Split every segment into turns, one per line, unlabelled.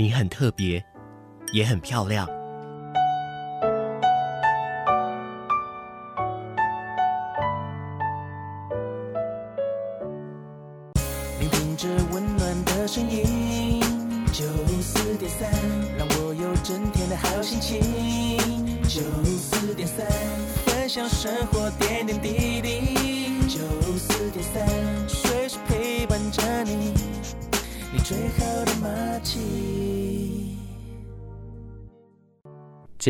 你很特别，也很漂亮。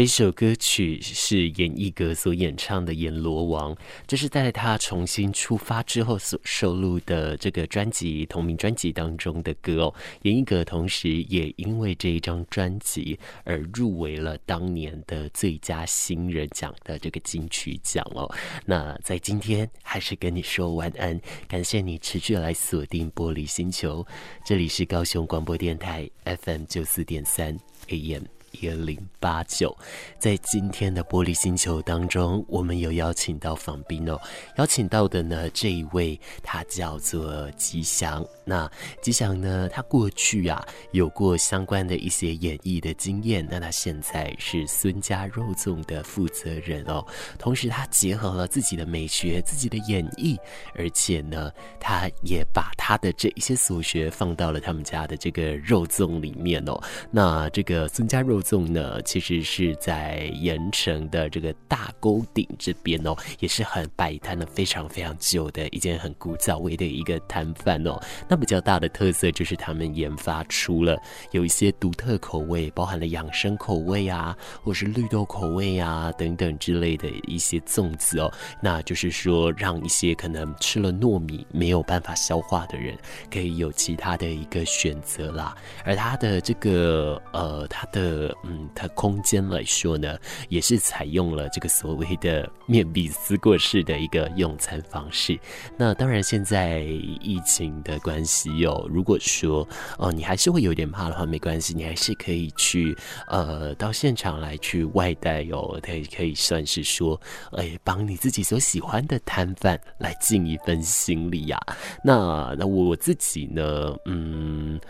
这首歌曲是阎奕格所演唱的《阎罗王》，这是在他重新出发之后所收录的这个专辑同名专辑当中的歌哦。阎奕格同时也因为这一张专辑而入围了当年的最佳新人奖的这个金曲奖哦。那在今天还是跟你说晚安，感谢你持续来锁定玻璃星球，这里是高雄广播电台 FM 九四点三 AM。一零八九，在今天的玻璃星球当中，我们有邀请到访宾哦。邀请到的呢，这一位他叫做吉祥。那吉祥呢，他过去啊有过相关的一些演艺的经验。那他现在是孙家肉粽的负责人哦。同时，他结合了自己的美学、自己的演绎，而且呢，他也把他的这一些所学放到了他们家的这个肉粽里面哦。那这个孙家肉粽呢，其实是在盐城的这个大沟顶这边哦，也是很摆摊的非常非常久的一间很古早味的一个摊贩哦。那比较大的特色就是他们研发出了有一些独特口味，包含了养生口味啊，或是绿豆口味啊等等之类的一些粽子哦。那就是说，让一些可能吃了糯米没有办法消化的人，可以有其他的一个选择啦。而它的这个呃，它的嗯，它空间来说呢，也是采用了这个所谓的面壁思过式的一个用餐方式。那当然，现在疫情的关系有，如果说哦，你还是会有点怕的话，没关系，你还是可以去呃到现场来去外带哦，它也可以算是说，哎，帮你自己所喜欢的摊贩来尽一份心力呀、那那我自己呢，嗯。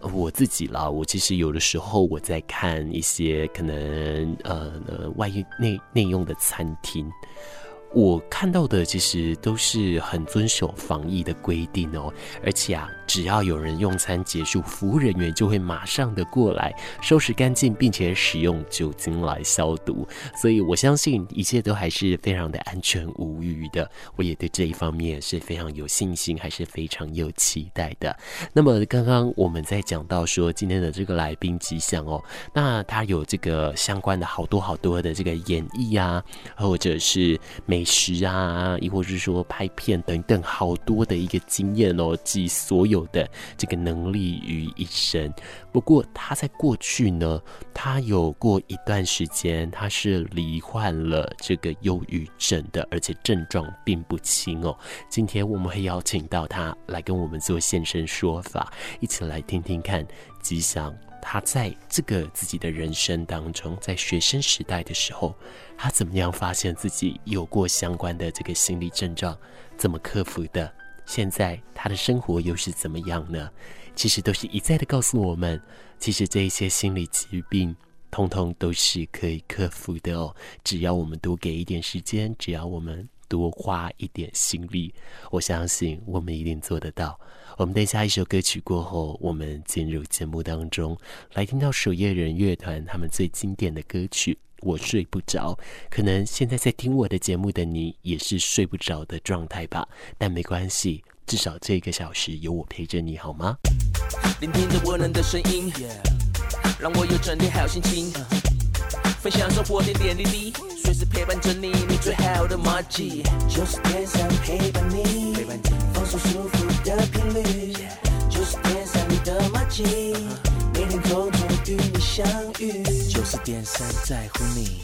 我自己啦，我其实有的时候我在看一些可能呃呃外内内用的餐厅。我看到的其实都是很遵守防疫的规定哦，而且啊，只要有人用餐结束，服务人员就会马上的过来收拾干净，并且使用酒精来消毒，所以我相信一切都还是非常的安全无虞的。我也对这一方面是非常有信心，还是非常有期待的。那么刚刚我们在讲到说今天的这个来宾吉祥哦，那他有这个相关的好多好多的这个演绎啊，或者是美。食啊，亦或是说拍片等等，好多的一个经验哦，集所有的这个能力于一身。不过他在过去呢，他有过一段时间，他是罹患了这个忧郁症的，而且症状并不轻哦。今天我们会邀请到他来跟我们做现身说法，一起来听听看吉祥。他在这个自己的人生当中，在学生时代的时候，他怎么样发现自己有过相关的这个心理症状，怎么克服的？现在他的生活又是怎么样呢？其实都是一再的告诉我们，其实这一些心理疾病，通通都是可以克服的哦。只要我们多给一点时间，只要我们多花一点心力，我相信我们一定做得到。我们等下一首歌曲过后，我们进入节目当中，来听到守夜人乐团他们最经典的歌曲《我睡不着》。可能现在在听我的节目的你也是睡不着的状态吧，但没关系，至少这个小时有我陪着你好吗？
聆听着温暖的声音，让我有整天好心情，分享生活点点滴滴，随时陪伴着你。你最好的马吉，就是天上陪伴你。放松舒服的频率，就是天上你的马吉。每天通通与你相遇，就是天上在乎你。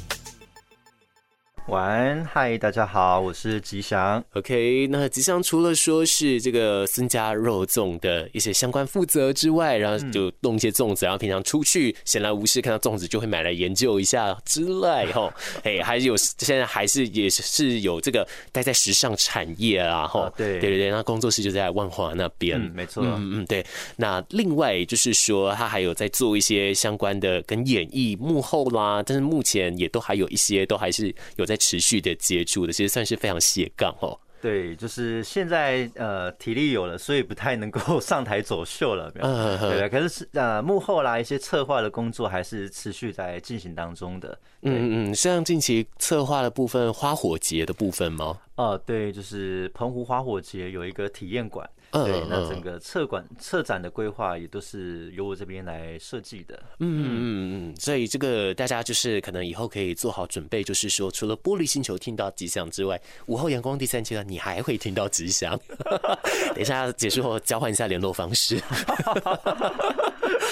晚安，嗨，大家好，我是吉祥。
OK，那吉祥除了说是这个孙家肉粽的一些相关负责之外，然后就弄一些粽子，然后平常出去闲来无事看到粽子就会买来研究一下之外，哈，哎，还有现在还是也是有这个待在时尚产业啊，哈，对对对对，那工作室就在万华那边，
嗯，没错，
嗯嗯对。那另外就是说，他还有在做一些相关的跟演艺幕后啦，但是目前也都还有一些都还是有在。在持续的接触的，其实算是非常斜杠哦。
对，就是现在呃体力有了，所以不太能够 上台走秀了。嗯，对，可是是呃幕后啦一些策划的工作还是持续在进行当中的。
嗯嗯，像近期策划的部分，花火节的部分吗？
哦，对，就是澎湖花火节有一个体验馆。对，那整个策馆策展的规划也都是由我这边来设计的。
嗯嗯嗯，所以这个大家就是可能以后可以做好准备，就是说除了玻璃星球听到吉祥之外，午后阳光第三阶段你还会听到吉祥。等一下结束后交换一下联络方式。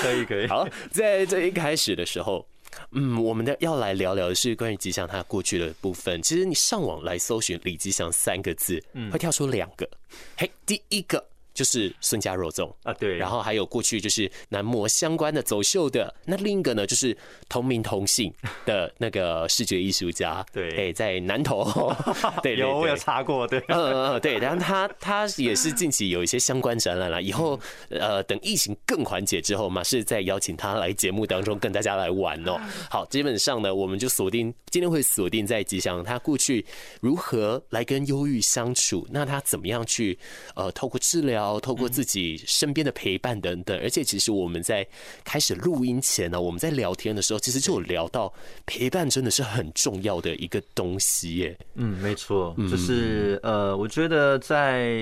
可 以可以。
好，在这一开始的时候，嗯，我们的要来聊聊的是关于吉祥他过去的部分。其实你上网来搜寻李吉祥三个字，会跳出两个。嘿，第一个。就是孙家肉粽。
啊，对，
然后还有过去就是男模相关的走秀的，那另一个呢就是同名同姓的那个视觉艺术家，
对，
哎，在南投，对，
有我有查过，对，
嗯嗯嗯，对，然后他他也是近期有一些相关展览了，以后呃等疫情更缓解之后嘛，是再邀请他来节目当中跟大家来玩哦。好，基本上呢，我们就锁定今天会锁定在吉祥他过去如何来跟忧郁相处，那他怎么样去呃透过治疗。透过自己身边的陪伴等等，而且其实我们在开始录音前呢，我们在聊天的时候，其实就有聊到陪伴真的是很重要的一个东西耶。
嗯，没错，就是呃，我觉得在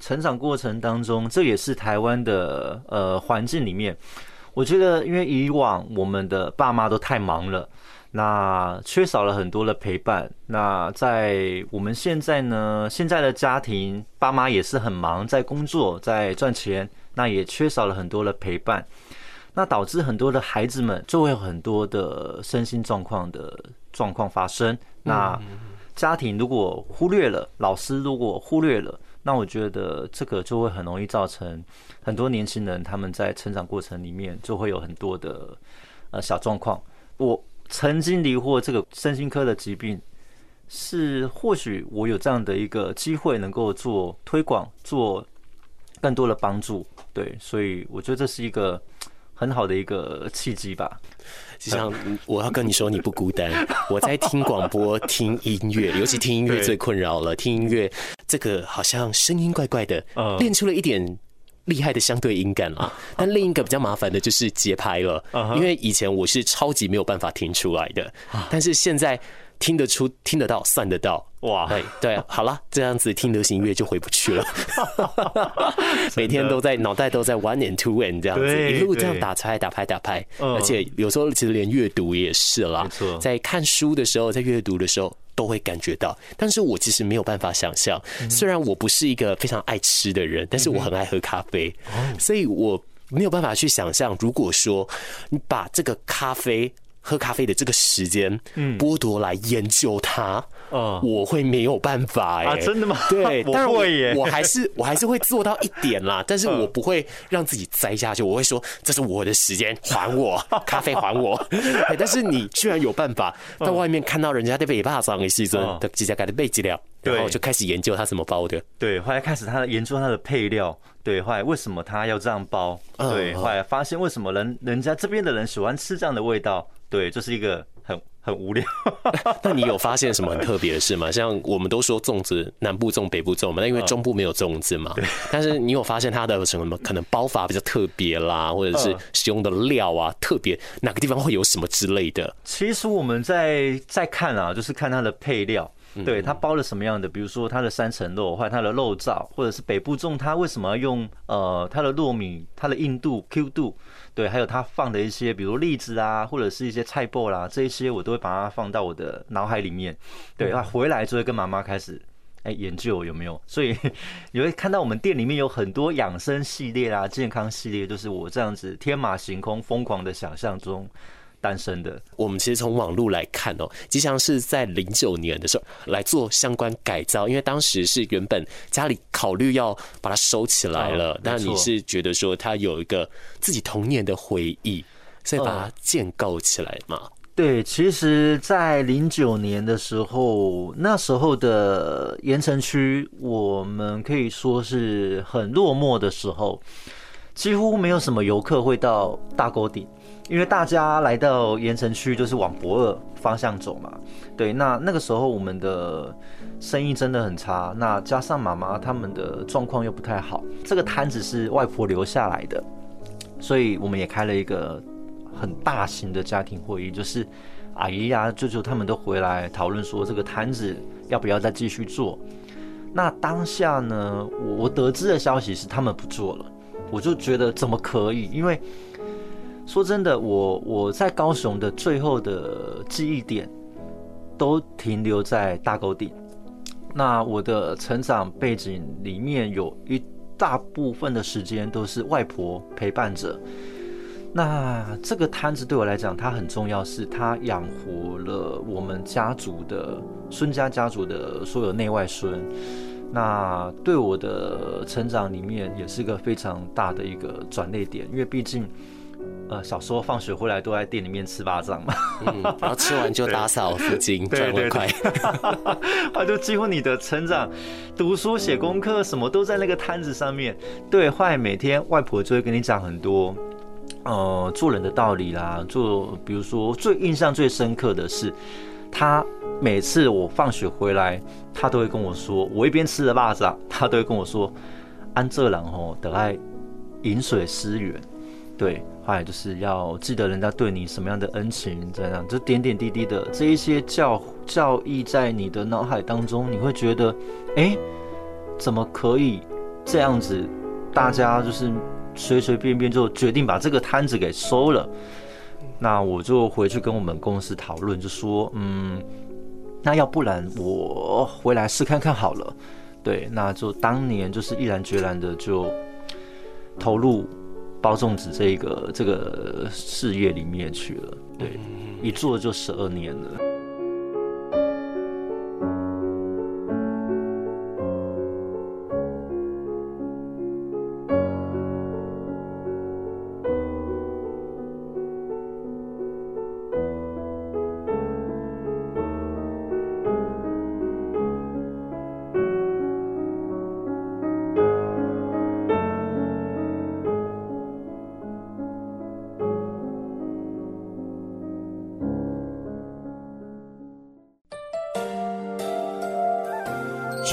成长过程当中，这也是台湾的呃环境里面，我觉得因为以往我们的爸妈都太忙了。那缺少了很多的陪伴。那在我们现在呢，现在的家庭，爸妈也是很忙，在工作，在赚钱，那也缺少了很多的陪伴。那导致很多的孩子们就会有很多的身心状况的状况发生。那家庭如果忽略了，老师如果忽略了，那我觉得这个就会很容易造成很多年轻人他们在成长过程里面就会有很多的呃小状况。我。曾经罹患这个身心科的疾病，是或许我有这样的一个机会，能够做推广，做更多的帮助。对，所以我觉得这是一个很好的一个契机吧。
就像我要跟你说，你不孤单。我在听广播、听音乐，尤其听音乐最困扰了。听音乐，这个好像声音怪怪的，练出了一点。厉害的相对音感了，但另一个比较麻烦的就是节拍了，因为以前我是超级没有办法听出来的，但是现在听得出、听得到、算得到，哇！对对，好了，这样子听流行音乐就回不去了，每天都在脑袋都在 one and two and 这样子一路这样打拍、打拍、打拍，而且有时候其实连阅读也是啦，在看书的时候，在阅读的时候。都会感觉到，但是我其实没有办法想象。虽然我不是一个非常爱吃的人，但是我很爱喝咖啡，所以我没有办法去想象，如果说你把这个咖啡。喝咖啡的这个时间，嗯，剥夺来研究它，嗯，我会没有办法哎，
真的吗？
对，但会耶，我还是我还是会做到一点啦，但是我不会让自己栽下去，我会说这是我的时间，还我 咖啡，还我。但是你居然有办法在外面看到人家在被霸上的时阵，的直接给它备资料，然后就开始研究它怎么包的。
对，后来开始他研究它的配料，对，后来为什么他要这样包？对，后来发现为什么人人家这边的人喜欢吃这样的味道。对，这是一个很很无聊。
那你有发现什么很特别的事吗？像我们都说粽子南部粽北部粽嘛，那因为中部没有粽子嘛。但是你有发现它的什么可能包法比较特别啦，或者是使用的料啊特别，哪个地方会有什么之类的？
其实我们在在看啊，就是看它的配料，对它包了什么样的，比如说它的三层肉，或者它的肉燥，或者是北部粽它为什么要用呃它的糯米，它的硬度 Q 度。对，还有他放的一些，比如栗子啊，或者是一些菜脯啦，这一些我都会把它放到我的脑海里面。对，他回来就会跟妈妈开始哎研究有没有。所以 你会看到我们店里面有很多养生系列啦、健康系列，就是我这样子天马行空、疯狂的想象中诞生的。
我们其实从网络来看哦，吉祥是在零九年的时候来做相关改造，因为当时是原本家里考虑要把它收起来了，但你是觉得说它有一个自己童年的回忆，所以把它建构起来嘛。
对，其实，在零九年的时候，那时候的盐城区，我们可以说是很落寞的时候，几乎没有什么游客会到大沟顶，因为大家来到盐城区就是往博二方向走嘛。对，那那个时候我们的生意真的很差，那加上妈妈他们的状况又不太好，这个摊子是外婆留下来的，所以我们也开了一个。很大型的家庭会议，就是阿姨呀、舅舅他们都回来讨论说，这个摊子要不要再继续做。那当下呢，我我得知的消息是他们不做了，我就觉得怎么可以？因为说真的，我我在高雄的最后的记忆点都停留在大沟顶。那我的成长背景里面有一大部分的时间都是外婆陪伴着。那这个摊子对我来讲，它很重要，是它养活了我们家族的孙家家族的所有内外孙。那对我的成长里面，也是个非常大的一个转捩点，因为毕竟，呃，小时候放学回来都在店里面吃巴掌嘛，
嗯，然后吃完就打扫附近赚外快，
啊，就几乎你的成长，读书写功课什么都在那个摊子上面。对，后来每天外婆就会跟你讲很多。呃，做人的道理啦，做比如说最印象最深刻的是，他每次我放学回来，他都会跟我说，我一边吃着辣子，他都会跟我说，安这人吼得爱饮水思源，对，后来就是要记得人家对你什么样的恩情，这样就点点滴滴的这一些教教义在你的脑海当中，你会觉得，哎、怎么可以这样子？大家就是。随随便便就决定把这个摊子给收了，那我就回去跟我们公司讨论，就说，嗯，那要不然我回来试看看好了。对，那就当年就是毅然决然的就投入包粽子这个这个事业里面去了。对，一做就十二年了。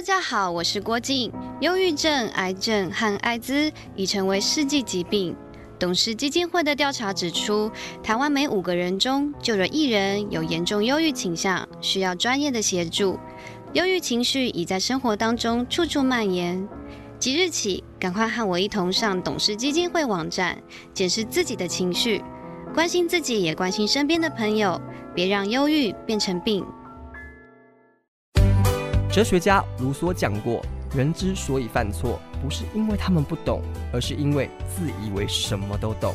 大家好，我是郭静。忧郁症、癌症和艾滋已成为世纪疾病。董事基金会的调查指出，台湾每五个人中就有一人有严重忧郁倾向，需要专业的协助。忧郁情绪已在生活当中处处蔓延。即日起，赶快和我一同上董事基金会网站，检视自己的情绪，关心自己，也关心身边的朋友，别让忧郁变成病。
哲学家卢梭讲过：“人之所以犯错，不是因为他们不懂，而是因为自以为什么都懂。”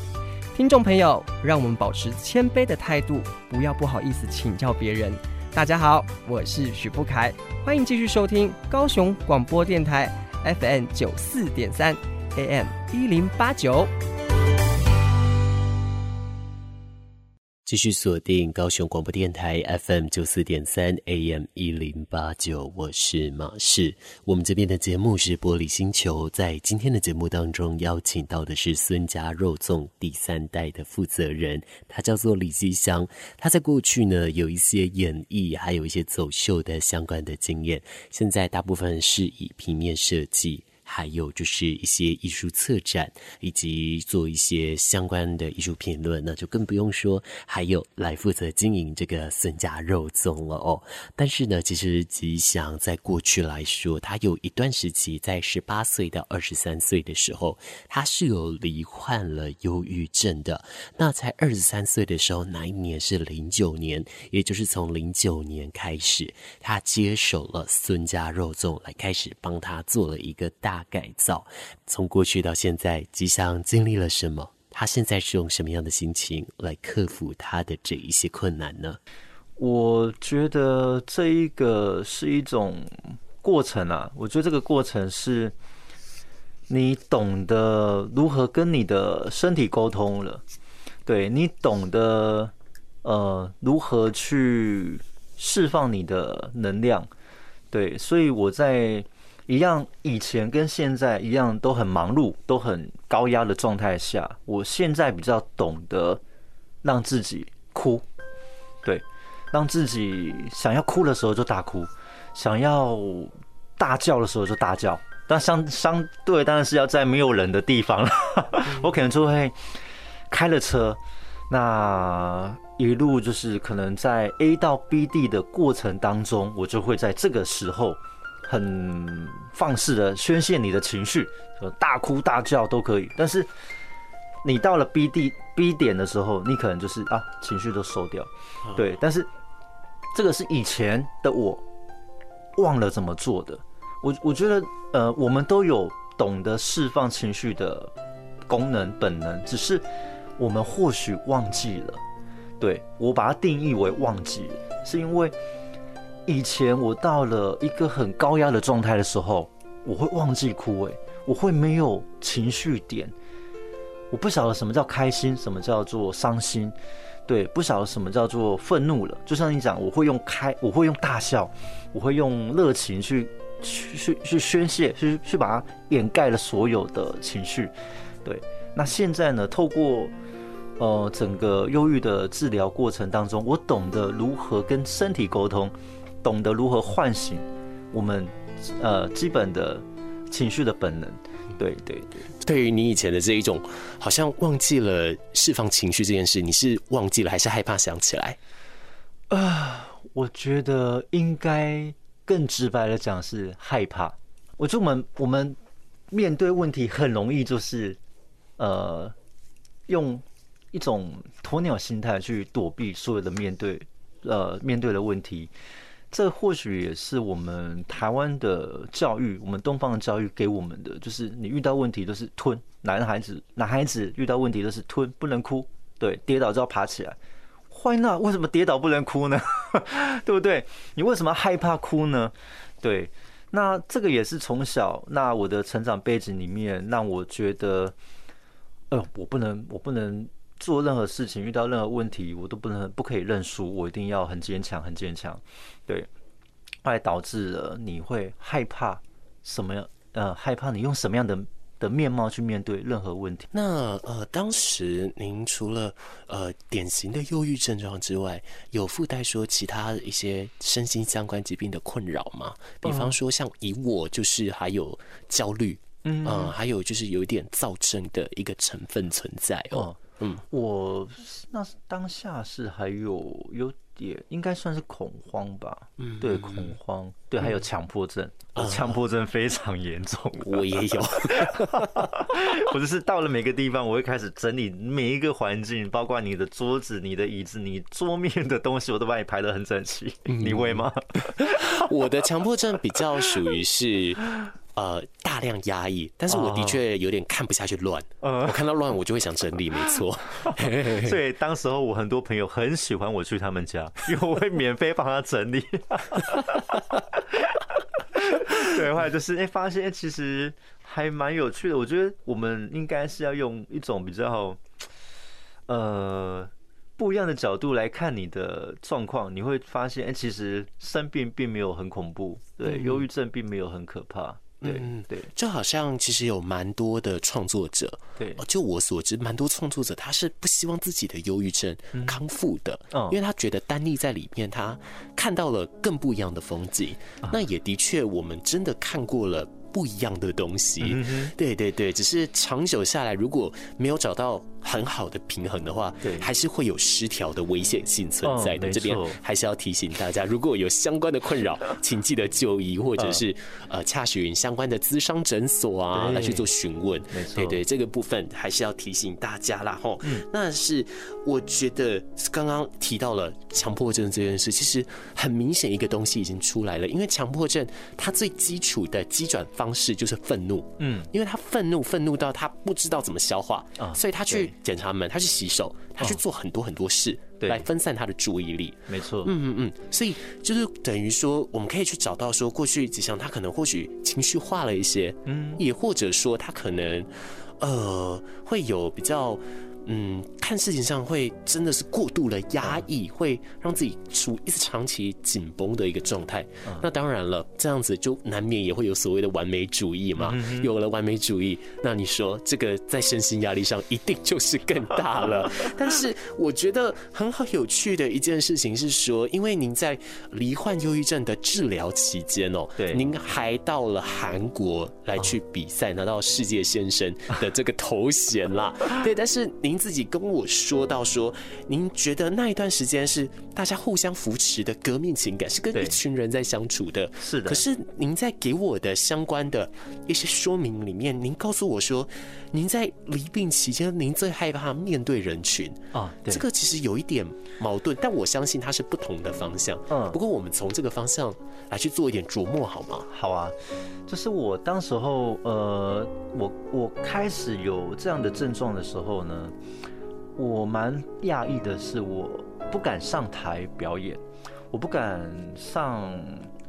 听众朋友，让我们保持谦卑的态度，不要不好意思请教别人。大家好，我是许富凯，欢迎继续收听高雄广播电台 FM 九四点三 AM 一零八九。
继续锁定高雄广播电台 FM 九四点三 AM 一零八九，我是马氏。我们这边的节目是玻璃星球，在今天的节目当中邀请到的是孙家肉粽第三代的负责人，他叫做李基祥。他在过去呢有一些演艺，还有一些走秀的相关的经验，现在大部分是以平面设计。还有就是一些艺术策展，以及做一些相关的艺术评论，那就更不用说。还有来负责经营这个孙家肉粽了哦。但是呢，其实吉祥在过去来说，他有一段时期，在十八岁到二十三岁的时候，他是有罹患了忧郁症的。那才二十三岁的时候，那一年是零九年，也就是从零九年开始，他接手了孙家肉粽，来开始帮他做了一个大。改造，从过去到现在，吉祥经历了什么？他现在是用什么样的心情来克服他的这一些困难呢？
我觉得这一个是一种过程啊。我觉得这个过程是，你懂得如何跟你的身体沟通了，对，你懂得呃如何去释放你的能量，对，所以我在。一样，以前跟现在一样，都很忙碌，都很高压的状态下，我现在比较懂得让自己哭，对，让自己想要哭的时候就大哭，想要大叫的时候就大叫，但相相对当然是要在没有人的地方了，我可能就会开了车，那一路就是可能在 A 到 B 地的过程当中，我就会在这个时候。很放肆的宣泄你的情绪，大哭大叫都可以。但是你到了 B 地 B 点的时候，你可能就是啊，情绪都收掉。对，但是这个是以前的我忘了怎么做的。我我觉得呃，我们都有懂得释放情绪的功能本能，只是我们或许忘记了。对，我把它定义为忘记了，是因为。以前我到了一个很高压的状态的时候，我会忘记哭，诶，我会没有情绪点，我不晓得什么叫开心，什么叫做伤心，对，不晓得什么叫做愤怒了。就像你讲，我会用开，我会用大笑，我会用热情去去去去宣泄，去去把它掩盖了所有的情绪。对，那现在呢，透过呃整个忧郁的治疗过程当中，我懂得如何跟身体沟通。懂得如何唤醒我们呃基本的情绪的本能，对对对。
对于你以前的这一种，好像忘记了释放情绪这件事，你是忘记了还是害怕想起来？
啊、呃，我觉得应该更直白的讲是害怕。我觉得我们我们面对问题很容易就是呃用一种鸵鸟心态去躲避所有的面对呃面对的问题。这或许也是我们台湾的教育，我们东方的教育给我们的，就是你遇到问题都是吞。男孩子，男孩子遇到问题都是吞，不能哭。对，跌倒就要爬起来。Why not？为什么跌倒不能哭呢？对不对？你为什么害怕哭呢？对，那这个也是从小，那我的成长背景里面，让我觉得，呃，我不能，我不能。做任何事情，遇到任何问题，我都不能不可以认输，我一定要很坚强，很坚强。对，后来导致了你会害怕什么样？呃，害怕你用什么样的的面貌去面对任何问题？
那呃，当时您除了呃典型的忧郁症状之外，有附带说其他一些身心相关疾病的困扰吗？比方说，像以我就是还有焦虑，嗯、呃，还有就是有一点躁症的一个成分存在哦。嗯嗯，我
那当下是还有有点应该算是恐慌吧，嗯，对，恐慌，对，还有强迫症，强迫症非常严重，
我也有，
我就是到了每个地方，我会开始整理每一个环境，包括你的桌子、你的椅子、你桌面的东西，我都把你排的很整齐。你会吗？
我的强迫症比较属于是。呃，大量压抑，但是我的确有点看不下去乱。呃，我看到乱，我就会想整理，没错。
所以当时候我很多朋友很喜欢我去他们家，因为我会免费帮他整理。对，后来就是哎、欸，发现其实还蛮有趣的。我觉得我们应该是要用一种比较呃不一样的角度来看你的状况，你会发现，哎，其实生病并没有很恐怖，对，忧郁症并没有很可怕。对对，
就好像其实有蛮多的创作者，
对，
就我所知，蛮多创作者他是不希望自己的忧郁症康复的，嗯，因为他觉得单立在里面，他看到了更不一样的风景。那也的确，我们真的看过了。不一样的东西，对对对，只是长久下来，如果没有找到很好的平衡的话，对，还是会有失调的危险性存在的。这边还是要提醒大家，如果有相关的困扰，请记得就医，或者是呃，洽询相关的咨商诊所啊，来去做询问。没错，对对，这个部分还是要提醒大家啦。吼，那是我觉得刚刚提到了强迫症这件事，其实很明显一个东西已经出来了，因为强迫症它最基础的机转方。方式就是愤怒，嗯，因为他愤怒，愤怒到他不知道怎么消化啊，所以他去检查门，他去洗手，他去做很多很多事，对，来分散他的注意力。
没错，嗯
嗯嗯，所以就是等于说，我们可以去找到说，过去吉祥他可能或许情绪化了一些，嗯，也或者说他可能呃会有比较。嗯，看事情上会真的是过度的压抑，会让自己处一直长期紧绷的一个状态。那当然了，这样子就难免也会有所谓的完美主义嘛。有了完美主义，那你说这个在身心压力上一定就是更大了。但是我觉得很好有趣的一件事情是说，因为您在罹患忧郁症的治疗期间哦，对，您还到了韩国来去比赛，拿到世界先生的这个头衔啦。对，但是您。自己跟我说到说，您觉得那一段时间是大家互相扶持的革命情感，是跟一群人在相处的。
是的。
可是您在给我的相关的一些说明里面，您告诉我说，您在离病期间，您最害怕面对人群啊。这个其实有一点矛盾，但我相信它是不同的方向。嗯。不过我们从这个方向来去做一点琢磨好吗？
好啊。就是我当时候，呃，我我开始有这样的症状的时候呢。我蛮讶异的是，我不敢上台表演，我不敢上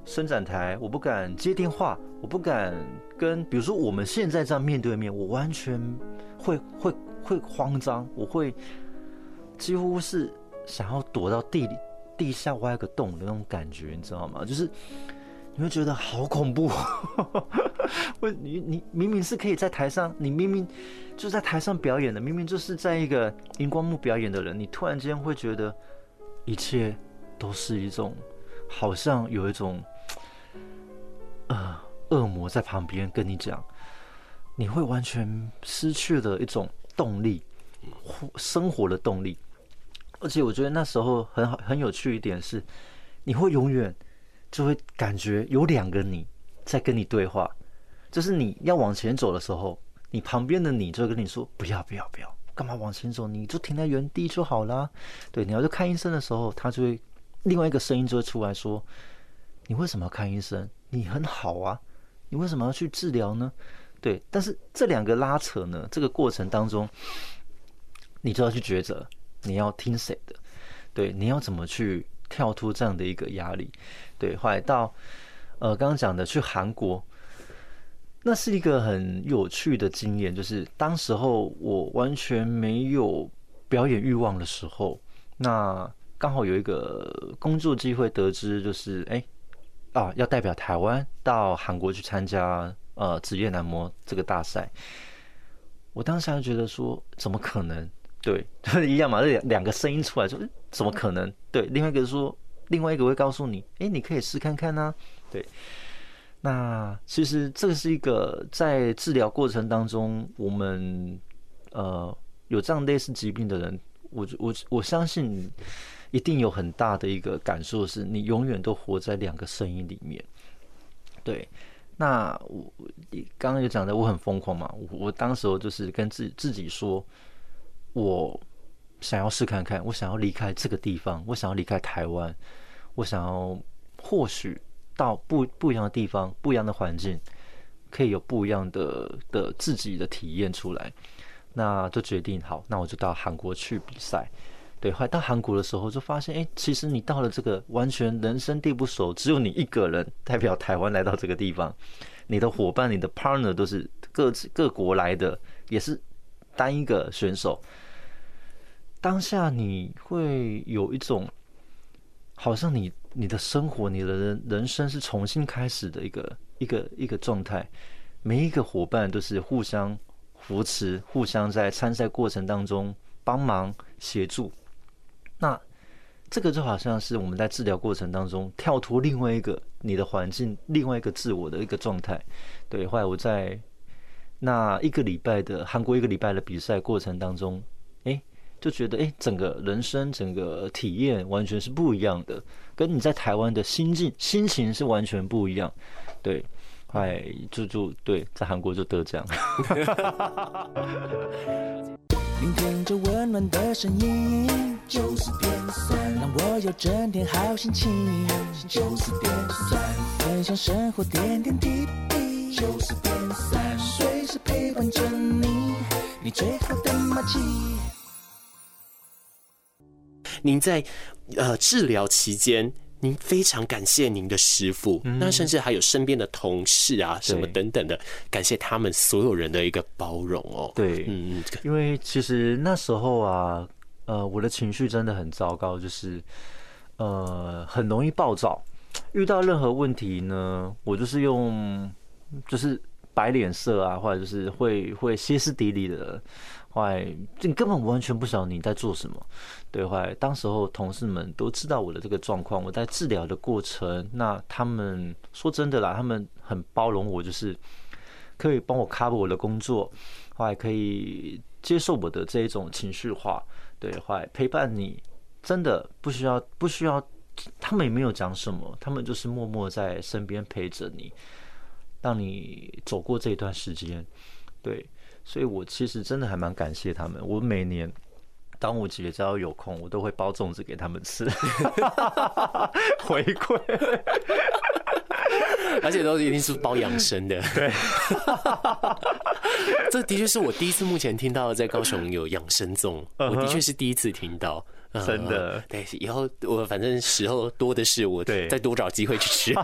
伸展台，我不敢接电话，我不敢跟，比如说我们现在这样面对面，我完全会会会慌张，我会几乎是想要躲到地里地下挖个洞的那种感觉，你知道吗？就是。你会觉得好恐怖，我你你明明是可以在台上，你明明就在台上表演的，明明就是在一个荧光幕表演的人，你突然间会觉得一切都是一种，好像有一种呃恶魔在旁边跟你讲，你会完全失去了一种动力，生活的动力。而且我觉得那时候很好很有趣一点是，你会永远。就会感觉有两个你在跟你对话，就是你要往前走的时候，你旁边的你就会跟你说：“不要，不要，不要，干嘛往前走？你就停在原地就好了。”对，你要去看医生的时候，他就会另外一个声音就会出来说：“你为什么要看医生？你很好啊，你为什么要去治疗呢？”对，但是这两个拉扯呢，这个过程当中，你就要去抉择，你要听谁的？对，你要怎么去？跳脱这样的一个压力，对，后来到呃刚刚讲的去韩国，那是一个很有趣的经验。就是当时候我完全没有表演欲望的时候，那刚好有一个工作机会，得知就是哎、啊要代表台湾到韩国去参加呃职业男模这个大赛，我当时还觉得说怎么可能？对，一样嘛，这两两个声音出来说，怎么可能？对，另外一个说，另外一个会告诉你，哎，你可以试看看呢、对，那其实这是一个在治疗过程当中，我们呃有这样类似疾病的人，我我我相信一定有很大的一个感受，是你永远都活在两个声音里面。对，那我刚刚就讲的我很疯狂嘛，我我当时候就是跟自自己说。我想要试看看，我想要离开这个地方，我想要离开台湾，我想要或许到不不一样的地方，不一样的环境，可以有不一样的的自己的体验出来。那就决定好，那我就到韩国去比赛。对，后来到韩国的时候，就发现，哎、其实你到了这个完全人生地不熟，只有你一个人代表台湾来到这个地方，你的伙伴、你的 partner 都是各自各国来的，也是单一个选手。当下你会有一种，好像你你的生活、你的人人生是重新开始的一个一个一个状态。每一个伙伴都是互相扶持，互相在参赛过程当中帮忙协助。那这个就好像是我们在治疗过程当中跳脱另外一个你的环境、另外一个自我的一个状态。对，后来我在那一个礼拜的韩国一个礼拜的比赛过程当中，就觉得哎，整个人生、整个体验完全是不一样的，跟你在台湾的心境、心情是完全不一样。对。哎，就就对，在韩国就得奖。
聆听着温暖的声音，就是点三，让我有整天好心情。就是点三，分享生活点点滴滴。就是点三，随时陪伴着你，你最好的默契。
您在呃治疗期间。您非常感谢您的师傅，嗯、那甚至还有身边的同事啊，什么等等的，感谢他们所有人的一个包容哦。
对，嗯，因为其实那时候啊，呃，我的情绪真的很糟糕，就是呃，很容易暴躁，遇到任何问题呢，我就是用就是摆脸色啊，或者就是会会歇斯底里的。坏，你根本完全不晓得你在做什么。对，坏当时候同事们都知道我的这个状况，我在治疗的过程，那他们说真的啦，他们很包容我，就是可以帮我 cover 我的工作，坏可以接受我的这一种情绪化。对，坏陪伴你，真的不需要不需要，他们也没有讲什么，他们就是默默在身边陪着你，让你走过这一段时间。对。所以，我其实真的还蛮感谢他们。我每年端午节只要有空，我都会包粽子给他们吃，回馈。
而且都一定是包养生的。对，这的确是我第一次目前听到在高雄有养生粽，我的确是第一次听到。
真的，
对，以后我反正时候多的是，我再多找机会去吃。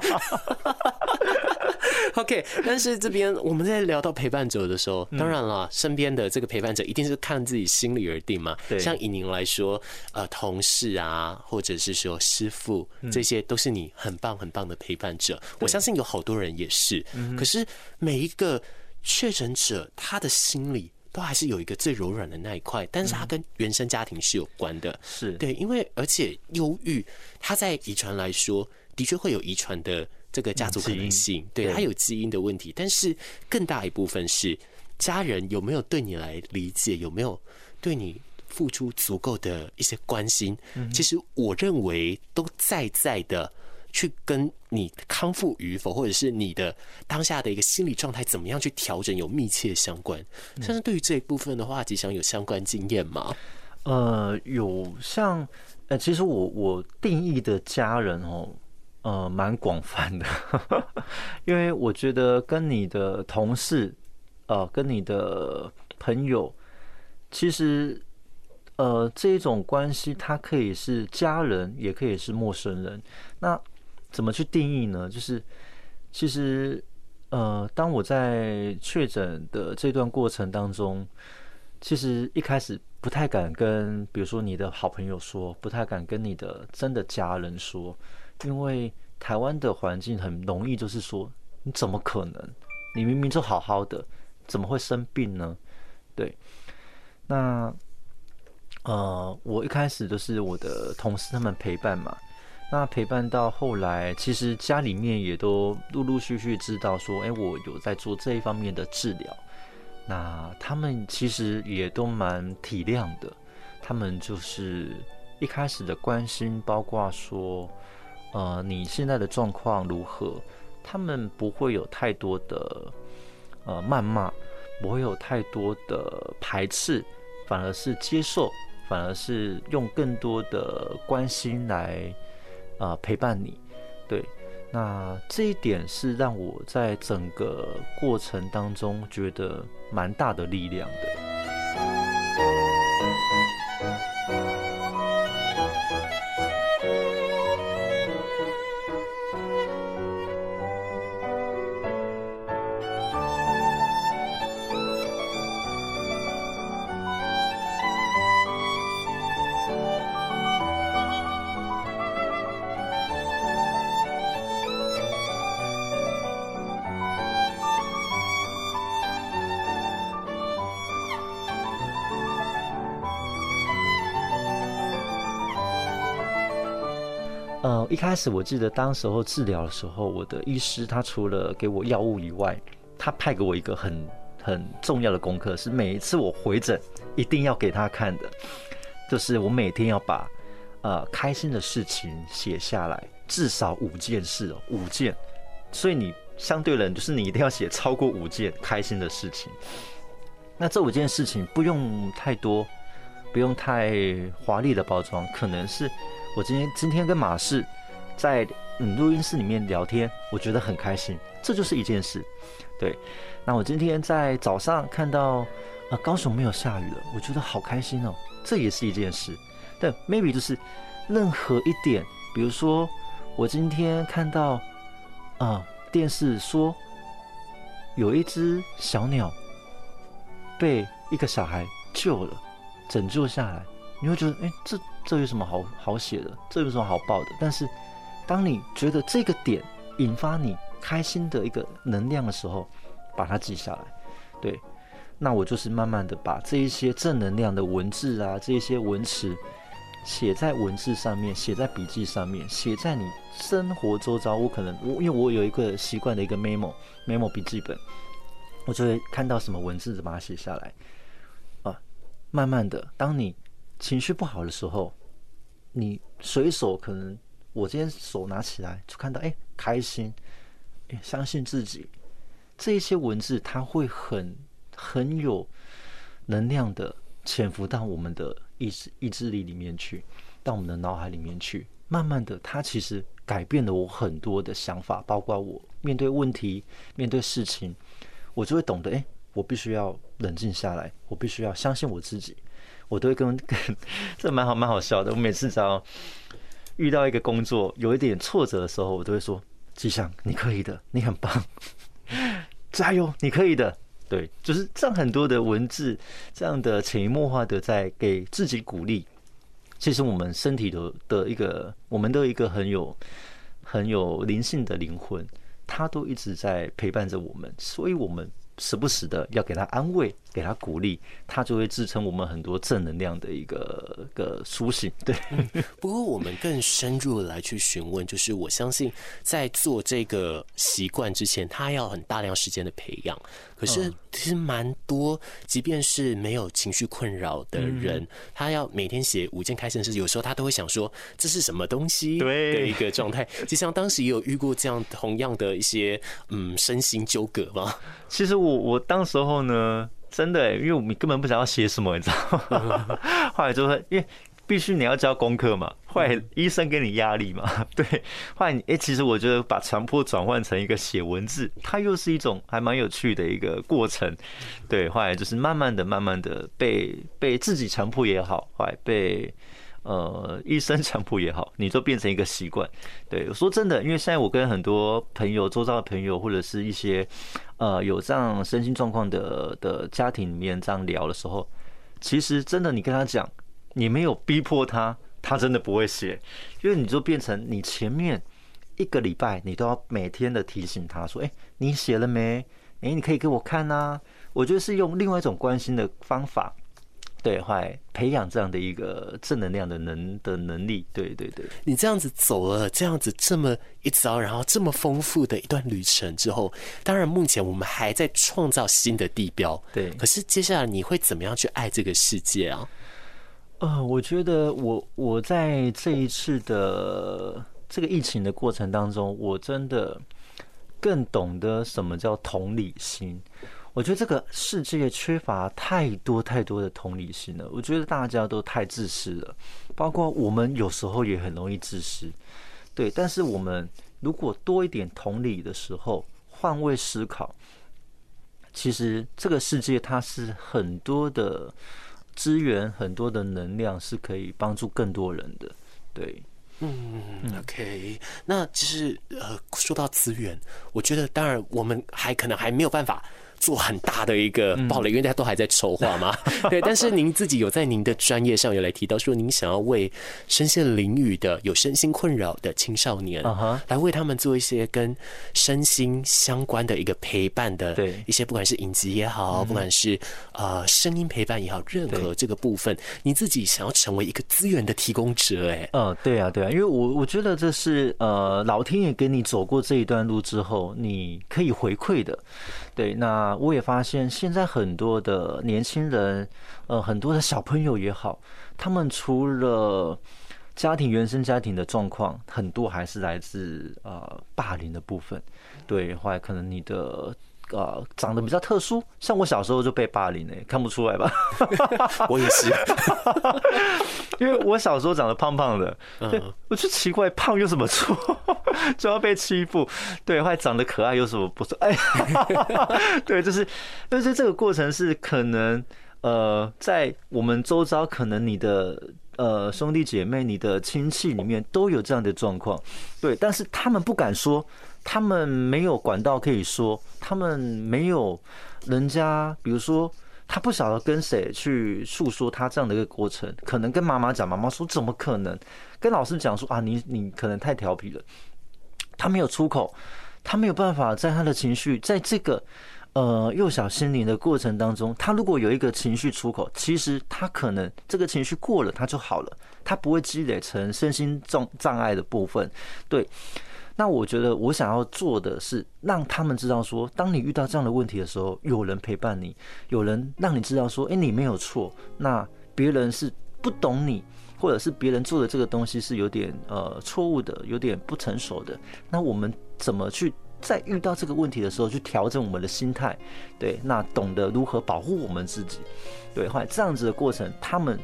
OK，但是这边我们在聊到陪伴者的时候，当然了，身边的这个陪伴者一定是看自己心理而定嘛。对，像以您来说，呃，同事啊，或者是说师傅，这些都是你很棒很棒的陪伴者。我相信有好多人也是。可是每一个确诊者，他的心里都还是有一个最柔软的那一块，但是他跟原生家庭是有关的。是对，因为而且忧郁，他在遗传来说，的确会有遗传的。这个家族可能性，对，他有基因的问题，但是更大一部分是家人有没有对你来理解，有没有对你付出足够的一些关心。其实我认为都在在的去跟你康复与否，或者是你的当下的一个心理状态怎么样去调整有密切相关。像是对于这一部分的话，吉祥有相关经验吗？
呃，有像呃，其实我我定义的家人哦。呃，蛮广泛的，因为我觉得跟你的同事，呃，跟你的朋友，其实，呃，这一种关系，它可以是家人，也可以是陌生人。那怎么去定义呢？就是，其实，呃，当我在确诊的这段过程当中，其实一开始不太敢跟，比如说你的好朋友说，不太敢跟你的真的家人说。因为台湾的环境很容易，就是说，你怎么可能？你明明就好好的，怎么会生病呢？对，那呃，我一开始都是我的同事他们陪伴嘛，那陪伴到后来，其实家里面也都陆陆续续知道说，哎，我有在做这一方面的治疗，那他们其实也都蛮体谅的，他们就是一开始的关心，包括说。呃，你现在的状况如何？他们不会有太多的呃谩骂，不会有太多的排斥，反而是接受，反而是用更多的关心来呃陪伴你。对，那这一点是让我在整个过程当中觉得蛮大的力量的。呃，一开始我记得当时候治疗的时候，我的医师他除了给我药物以外，他派给我一个很很重要的功课，是每一次我回诊一定要给他看的，就是我每天要把呃开心的事情写下来，至少五件事哦，五件。所以你相对人就是你一定要写超过五件开心的事情。那这五件事情不用太多，不用太华丽的包装，可能是。我今天今天跟马氏在嗯录音室里面聊天，我觉得很开心，这就是一件事。对，那我今天在早上看到啊、高雄没有下雨了，我觉得好开心哦，这也是一件事。但 maybe 就是任何一点，比如说我今天看到啊、电视说有一只小鸟被一个小孩救了，拯救下来。你会觉得，哎，这这有什么好好写的？这有什么好报的？但是，当你觉得这个点引发你开心的一个能量的时候，把它记下来。对，那我就是慢慢的把这一些正能量的文字啊，这一些文词写在文字上面，写在笔记上面，写在你生活周遭。我可能我因为我有一个习惯的一个 memo memo 笔记本，我就会看到什么文字把它写下来。啊，慢慢的，当你情绪不好的时候，你随手可能，我今天手拿起来就看到，哎，开心，哎，相信自己，这一些文字它会很很有能量的潜伏到我们的意志意志力里面去，到我们的脑海里面去，慢慢的，它其实改变了我很多的想法，包括我面对问题、面对事情，我就会懂得，哎，我必须要冷静下来，我必须要相信我自己。我都会跟跟，这蛮好蛮好笑的。我每次只要遇到一个工作有一点挫折的时候，我都会说：“吉祥，你可以的，你很棒，加油，你可以的。”对，就是这样很多的文字，这样的潜移默化的在给自己鼓励。其实我们身体的的一个，我们都一个很有很有灵性的灵魂，它都一直在陪伴着我们，所以我们。时不时的要给他安慰，给他鼓励，他就会支撑我们很多正能量的一个个苏醒。对、
嗯，不过我们更深入的来去询问，就是我相信在做这个习惯之前，他要很大量时间的培养。可是其实蛮多，即便是没有情绪困扰的人，他要每天写五件开心的事，有时候他都会想说这是什么东西的一个状态。就像当时也有遇过这样同样的一些嗯身心纠葛吗？
其实我我当时候呢，真的，因为我们根本不知道要写什么，你知道吗？后来就会因为必须你要交功课嘛，后来医生给你压力嘛，对。后来你哎，其实我觉得把强迫转换成一个写文字，它又是一种还蛮有趣的一个过程。对，后来就是慢慢的、慢慢的被被自己强迫也好，后来被呃一生强迫也好，你就变成一个习惯。对，说真的，因为现在我跟很多朋友、周遭的朋友，或者是一些。呃，有这样身心状况的的家庭里面这样聊的时候，其实真的，你跟他讲，你没有逼迫他，他真的不会写，因为你就变成你前面一个礼拜，你都要每天的提醒他说，哎，你写了没？哎，你可以给我看呐。我觉得是用另外一种关心的方法。对，会培养这样的一个正能量的能的能力。对对对，
你这样子走了这样子这么一遭，然后这么丰富的一段旅程之后，当然目前我们还在创造新的地标。
对，
可是接下来你会怎么样去爱这个世界啊？
呃，我觉得我我在这一次的这个疫情的过程当中，我真的更懂得什么叫同理心。我觉得这个世界缺乏太多太多的同理心了。我觉得大家都太自私了，包括我们有时候也很容易自私。对，但是我们如果多一点同理的时候，换位思考，其实这个世界它是很多的资源、很多的能量是可以帮助更多人的。对，
嗯，OK。那其实呃，说到资源，我觉得当然我们还可能还没有办法。做很大的一个暴雷，因为大家都还在筹划嘛。对，但是您自己有在您的专业上有来提到说，您想要为身陷囹圄的、有身心困扰的青少年，来为他们做一些跟身心相关的一个陪伴的，对。一些不管是影集也好，不管是呃声音陪伴也好，任何这个部分，你自己想要成为一个资源的提供者，哎，
嗯，对啊，对啊，因为我我觉得这是呃老天爷给你走过这一段路之后，你可以回馈的。对，那我也发现现在很多的年轻人，呃，很多的小朋友也好，他们除了家庭原生家庭的状况，很多还是来自呃霸凌的部分。对，后来可能你的。呃，长得比较特殊，像我小时候就被霸凌呢，看不出来吧？
我也是，
因为我小时候长得胖胖的，对，我就奇怪，胖有什么错，就要被欺负？对，后来长得可爱有什么不错？哎，对，就是，但是这个过程是可能，呃，在我们周遭，可能你的呃兄弟姐妹、你的亲戚里面都有这样的状况，对，但是他们不敢说。他们没有管道可以说，他们没有人家，比如说他不晓得跟谁去诉说他这样的一个过程，可能跟妈妈讲，妈妈说怎么可能？跟老师讲说啊，你你可能太调皮了。他没有出口，他没有办法在他的情绪，在这个呃幼小心灵的过程当中，他如果有一个情绪出口，其实他可能这个情绪过了，他就好了，他不会积累成身心障障碍的部分，对。那我觉得我想要做的是让他们知道说，当你遇到这样的问题的时候，有人陪伴你，有人让你知道说，诶，你没有错。那别人是不懂你，或者是别人做的这个东西是有点呃错误的，有点不成熟的。那我们怎么去在遇到这个问题的时候去调整我们的心态？对，那懂得如何保护我们自己。对，后来这样子的过程，他们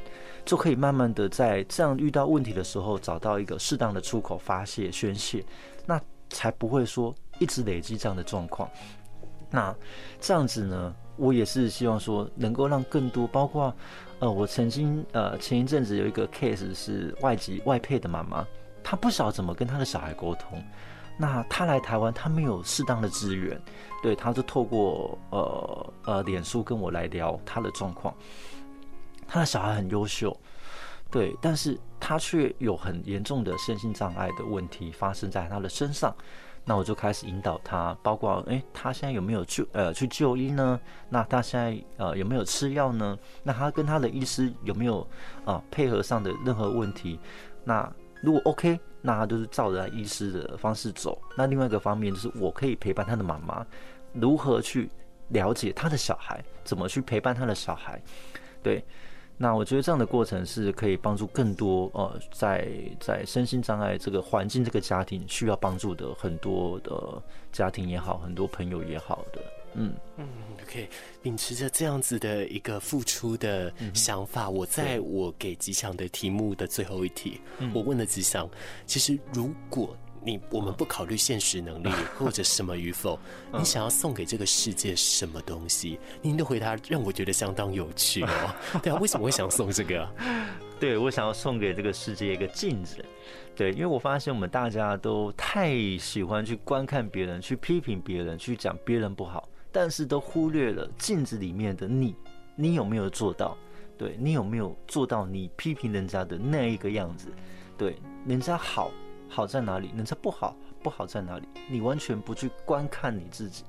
就可以慢慢的在这样遇到问题的时候，找到一个适当的出口发泄宣泄。那才不会说一直累积这样的状况。那这样子呢，我也是希望说能够让更多，包括呃，我曾经呃前一阵子有一个 case 是外籍外配的妈妈，她不晓得怎么跟她的小孩沟通。那她来台湾，她没有适当的资源，对，她就透过呃呃脸书跟我来聊她的状况。她的小孩很优秀。对，但是他却有很严重的身心障碍的问题发生在他的身上，那我就开始引导他，包括诶，他现在有没有去呃去就医呢？那他现在呃有没有吃药呢？那他跟他的医师有没有啊、配合上的任何问题？那如果 OK，那他就是照着医师的方式走。那另外一个方面就是我可以陪伴他的妈妈，如何去了解他的小孩，怎么去陪伴他的小孩？对。那我觉得这样的过程是可以帮助更多呃，在在身心障碍这个环境、这个家庭需要帮助的很多的家庭也好，很多朋友也好的，嗯。嗯
，OK，秉持着这样子的一个付出的想法，嗯、我在我给吉祥的题目的最后一题，嗯、我问了吉祥，其实如果。你我们不考虑现实能力 或者什么与否，你想要送给这个世界什么东西？您的回答让我觉得相当有趣哦。对啊，为什么会想送这个？
对，我想要送给这个世界一个镜子。对，因为我发现我们大家都太喜欢去观看别人，去批评别人，去讲别人不好，但是都忽略了镜子里面的你，你有没有做到？对，你有没有做到你批评人家的那一个样子？对，人家好。好在哪里？人家不好，不好在哪里？你完全不去观看你自己，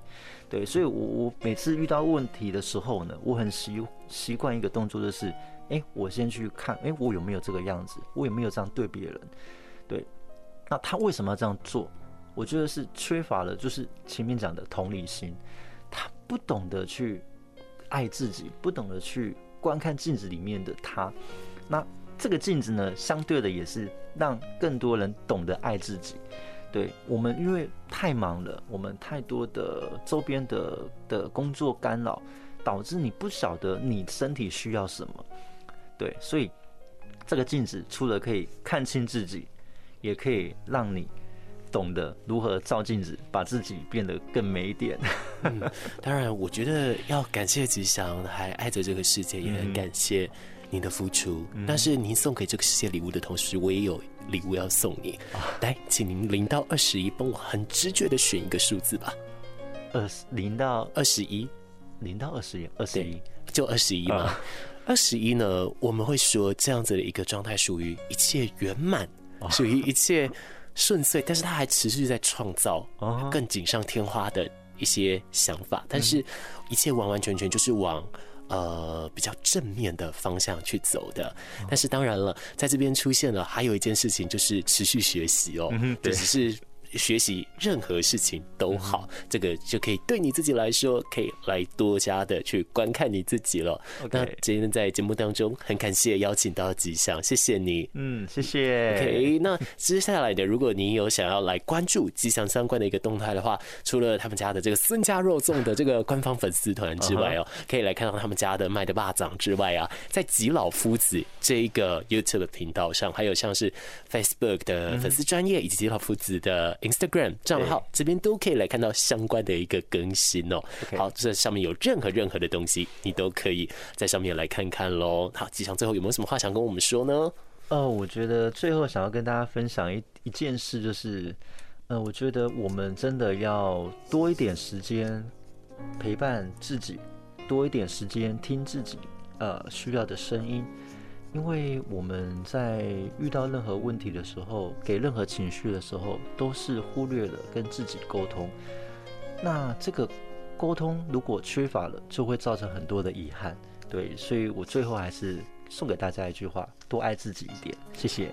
对，所以我我每次遇到问题的时候呢，我很习习惯一个动作，就是，哎，我先去看，哎，我有没有这个样子？我有没有这样对别人？对，那他为什么要这样做？我觉得是缺乏了，就是前面讲的同理心，他不懂得去爱自己，不懂得去观看镜子里面的他，那。这个镜子呢，相对的也是让更多人懂得爱自己。对，我们，因为太忙了，我们太多的周边的的工作干扰，导致你不晓得你身体需要什么。对，所以这个镜子除了可以看清自己，也可以让你懂得如何照镜子，把自己变得更美一点。
嗯，当然，我觉得要感谢吉祥，还爱着这个世界，也很感谢。您的付出，但是您送给这个世界礼物的同时，我也有礼物要送你。来，请您零到二十一，帮我很直觉的选一个数字吧。
二十零到
二十一，
零到二十一，二十一。
就二十一嘛。二十一呢，我们会说这样子的一个状态属于一切圆满，属于一切顺遂，但是它还持续在创造更锦上添花的一些想法，但是一切完完全全就是往呃比较正面的方向去走的。但是当然了，在这边出现了还有一件事情，就是持续学习哦，对，只是。学习任何事情都好，这个就可以对你自己来说，可以来多加的去观看你自己了。那今天在节目当中，很感谢邀请到吉祥，谢谢你。
嗯，谢谢。
OK，那接下来的，如果你有想要来关注吉祥相关的一个动态的话，除了他们家的这个孙家肉粽的这个官方粉丝团之外哦，可以来看到他们家的卖的霸掌之外啊，在吉老夫子这一个 YouTube 频道上，还有像是 Facebook 的粉丝专业以及吉老夫子的。Instagram 账号这边都可以来看到相关的一个更新哦。好，这上面有任何任何的东西，你都可以在上面来看看喽。好，吉祥最后有没有什么话想跟我们说呢？
呃，我觉得最后想要跟大家分享一一件事，就是，呃，我觉得我们真的要多一点时间陪伴自己，多一点时间听自己呃需要的声音。因为我们在遇到任何问题的时候，给任何情绪的时候，都是忽略了跟自己沟通。那这个沟通如果缺乏了，就会造成很多的遗憾。对，所以我最后还是送给大家一句话：多爱自己一点。谢谢。